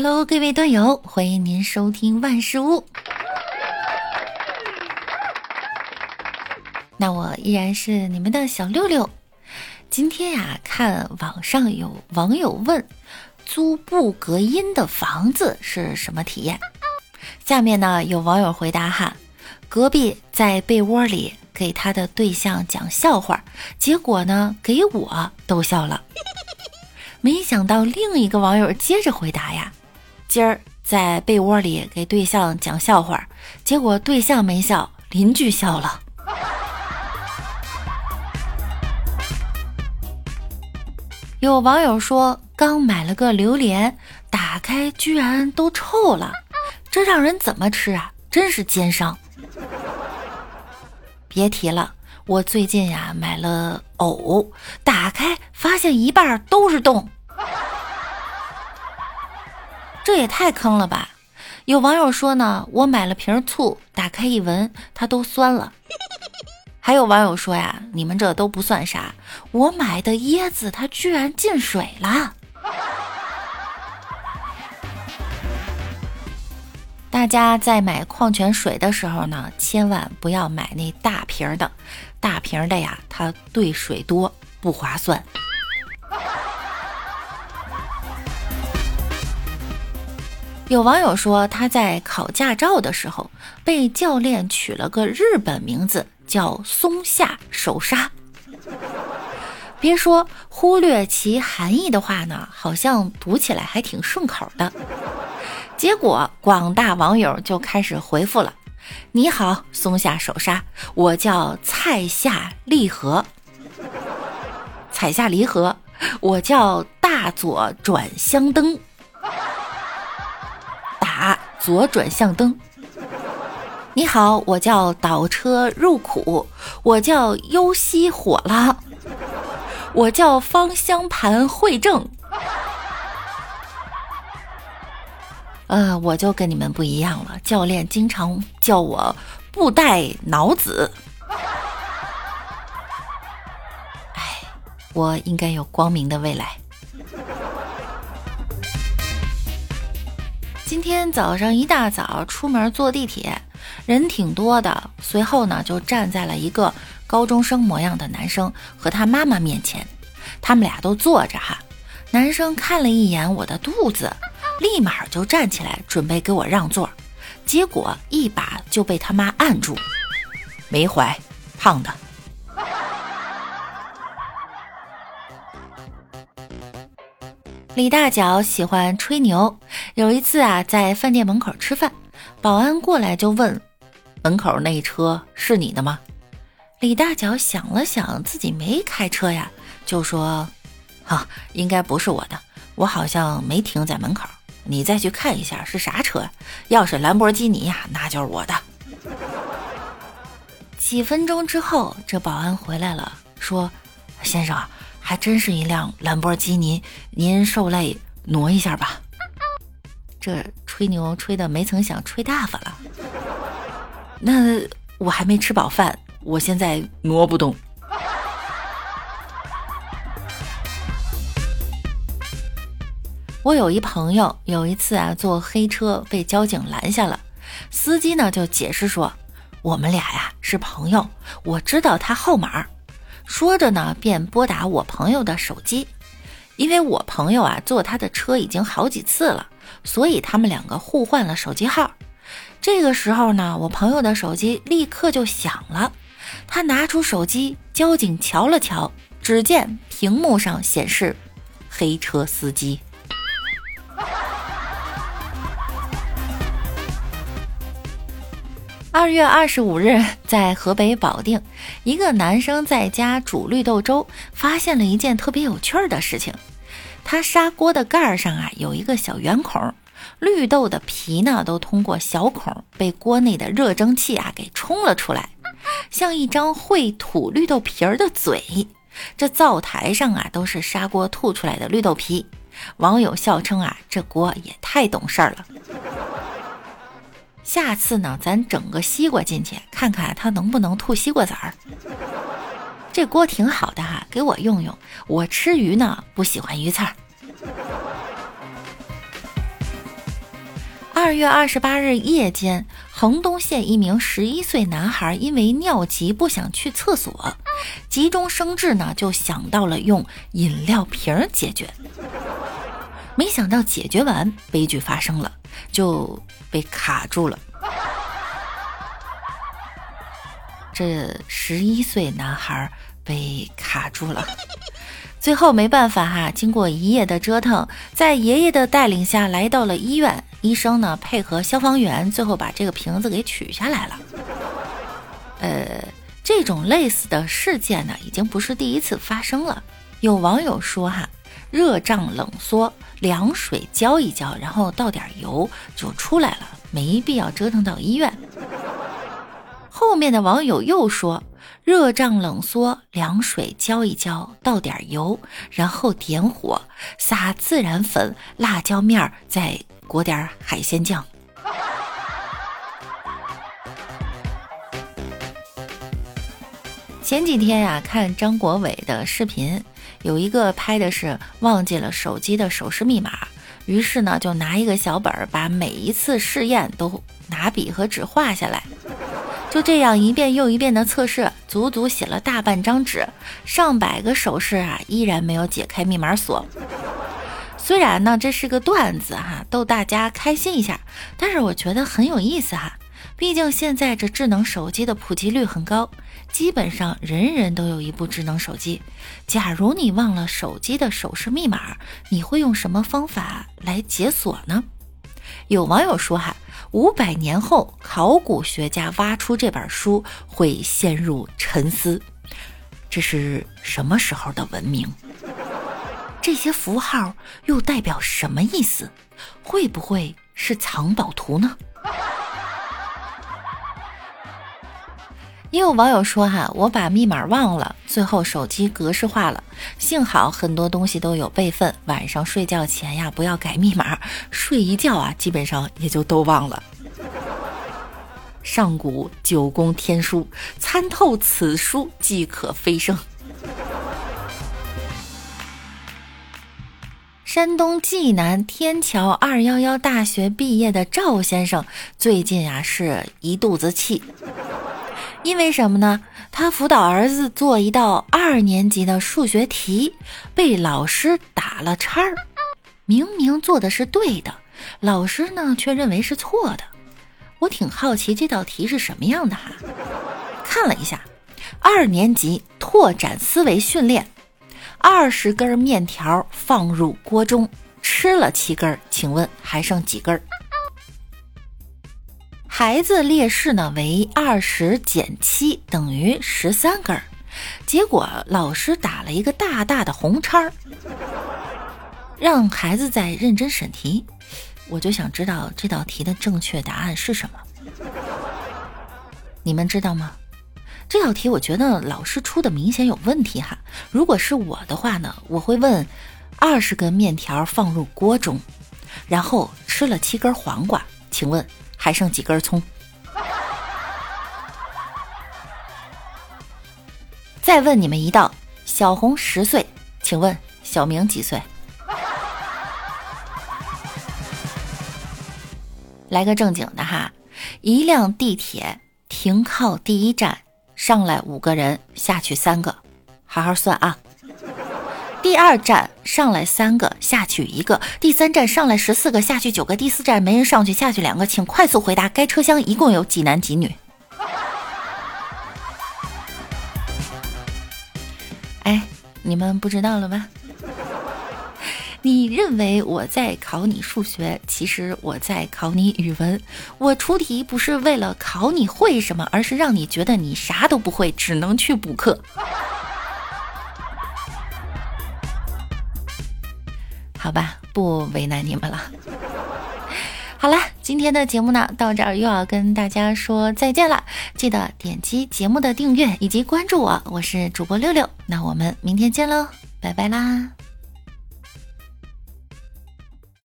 Hello，各位段友，欢迎您收听万事屋。那我依然是你们的小六六。今天呀，看网上有网友问，租不隔音的房子是什么体验？下面呢，有网友回答哈，隔壁在被窝里给他的对象讲笑话，结果呢，给我逗笑了。没想到另一个网友接着回答呀，今儿在被窝里给对象讲笑话，结果对象没笑，邻居笑了。有网友说，刚买了个榴莲，打开居然都臭了，这让人怎么吃啊？真是奸商！别提了，我最近呀买了藕，打开发现一半都是洞，这也太坑了吧！有网友说呢，我买了瓶醋，打开一闻，它都酸了。还有网友说呀，你们这都不算啥，我买的椰子它居然进水了。大家在买矿泉水的时候呢，千万不要买那大瓶的，大瓶的呀，它兑水多，不划算。有网友说，他在考驾照的时候被教练取了个日本名字。叫松下手刹，别说忽略其含义的话呢，好像读起来还挺顺口的。结果广大网友就开始回复了：“你好，松下手刹，我叫菜下离合。踩下离合，我叫大左转向灯，左转向灯。”你好，我叫倒车入库，我叫优西火了，我叫方向盘会正，呃，我就跟你们不一样了，教练经常叫我布袋脑子，哎，我应该有光明的未来。今天早上一大早出门坐地铁。人挺多的，随后呢就站在了一个高中生模样的男生和他妈妈面前，他们俩都坐着哈。男生看了一眼我的肚子，立马就站起来准备给我让座，结果一把就被他妈按住，没怀，胖的。李大脚喜欢吹牛，有一次啊在饭店门口吃饭，保安过来就问。门口那车是你的吗？李大脚想了想，自己没开车呀，就说：“哈，应该不是我的，我好像没停在门口。你再去看一下是啥车，要是兰博基尼呀，那就是我的。”几分钟之后，这保安回来了，说：“先生，还真是一辆兰博基尼，您受累挪一下吧。”这吹牛吹的没曾想吹大发了。那我还没吃饱饭，我现在挪不动。我有一朋友，有一次啊坐黑车被交警拦下了，司机呢就解释说，我们俩呀是朋友，我知道他号码。说着呢便拨打我朋友的手机，因为我朋友啊坐他的车已经好几次了，所以他们两个互换了手机号。这个时候呢，我朋友的手机立刻就响了。他拿出手机，交警瞧了瞧，只见屏幕上显示“黑车司机”。二月二十五日，在河北保定，一个男生在家煮绿豆粥，发现了一件特别有趣儿的事情：他砂锅的盖儿上啊有一个小圆孔。绿豆的皮呢，都通过小孔被锅内的热蒸汽啊给冲了出来，像一张会吐绿豆皮儿的嘴。这灶台上啊都是砂锅吐出来的绿豆皮。网友笑称啊，这锅也太懂事儿了。下次呢，咱整个西瓜进去，看看它能不能吐西瓜籽儿。这锅挺好的哈，给我用用。我吃鱼呢，不喜欢鱼刺儿。二月二十八日夜间，衡东县一名十一岁男孩因为尿急不想去厕所，急中生智呢，就想到了用饮料瓶解决。没想到解决完，悲剧发生了，就被卡住了。这十一岁男孩被卡住了。最后没办法哈，经过一夜的折腾，在爷爷的带领下来到了医院。医生呢配合消防员，最后把这个瓶子给取下来了。呃，这种类似的事件呢，已经不是第一次发生了。有网友说哈，热胀冷缩，凉水浇一浇，然后倒点油就出来了，没必要折腾到医院。后面的网友又说。热胀冷缩，凉水浇一浇，倒点油，然后点火，撒孜然粉、辣椒面儿，再裹点海鲜酱。前几天呀，看张国伟的视频，有一个拍的是忘记了手机的手势密码，于是呢，就拿一个小本儿，把每一次试验都拿笔和纸画下来。就这样一遍又一遍的测试，足足写了大半张纸，上百个手势啊，依然没有解开密码锁。虽然呢这是个段子哈，逗大家开心一下，但是我觉得很有意思哈。毕竟现在这智能手机的普及率很高，基本上人人都有一部智能手机。假如你忘了手机的手势密码，你会用什么方法来解锁呢？有网友说哈。五百年后，考古学家挖出这本书会陷入沉思。这是什么时候的文明？这些符号又代表什么意思？会不会是藏宝图呢？也有网友说：“哈，我把密码忘了，最后手机格式化了。幸好很多东西都有备份，晚上睡觉前呀，不要改密码。睡一觉啊，基本上也就都忘了。”上古九宫天书，参透此书即可飞升。山东济南天桥二幺幺大学毕业的赵先生，最近啊是一肚子气。因为什么呢？他辅导儿子做一道二年级的数学题，被老师打了叉儿。明明做的是对的，老师呢却认为是错的。我挺好奇这道题是什么样的哈。看了一下，二年级拓展思维训练：二十根面条放入锅中，吃了七根，请问还剩几根？孩子列式呢为二十减七等于十三根儿，结果老师打了一个大大的红叉儿，让孩子再认真审题。我就想知道这道题的正确答案是什么？你们知道吗？这道题我觉得老师出的明显有问题哈。如果是我的话呢，我会问：二十根面条放入锅中，然后吃了七根黄瓜，请问？还剩几根葱？再问你们一道：小红十岁，请问小明几岁？来个正经的哈，一辆地铁停靠第一站，上来五个人，下去三个，好好算啊。第二站上来三个，下去一个；第三站上来十四个，下去九个；第四站没人上去，下去两个。请快速回答，该车厢一共有几男几女？哎，你们不知道了吧？你认为我在考你数学，其实我在考你语文。我出题不是为了考你会什么，而是让你觉得你啥都不会，只能去补课。好吧，不为难你们了。好了，今天的节目呢，到这儿又要跟大家说再见了。记得点击节目的订阅以及关注我，我是主播六六。那我们明天见喽，拜拜啦。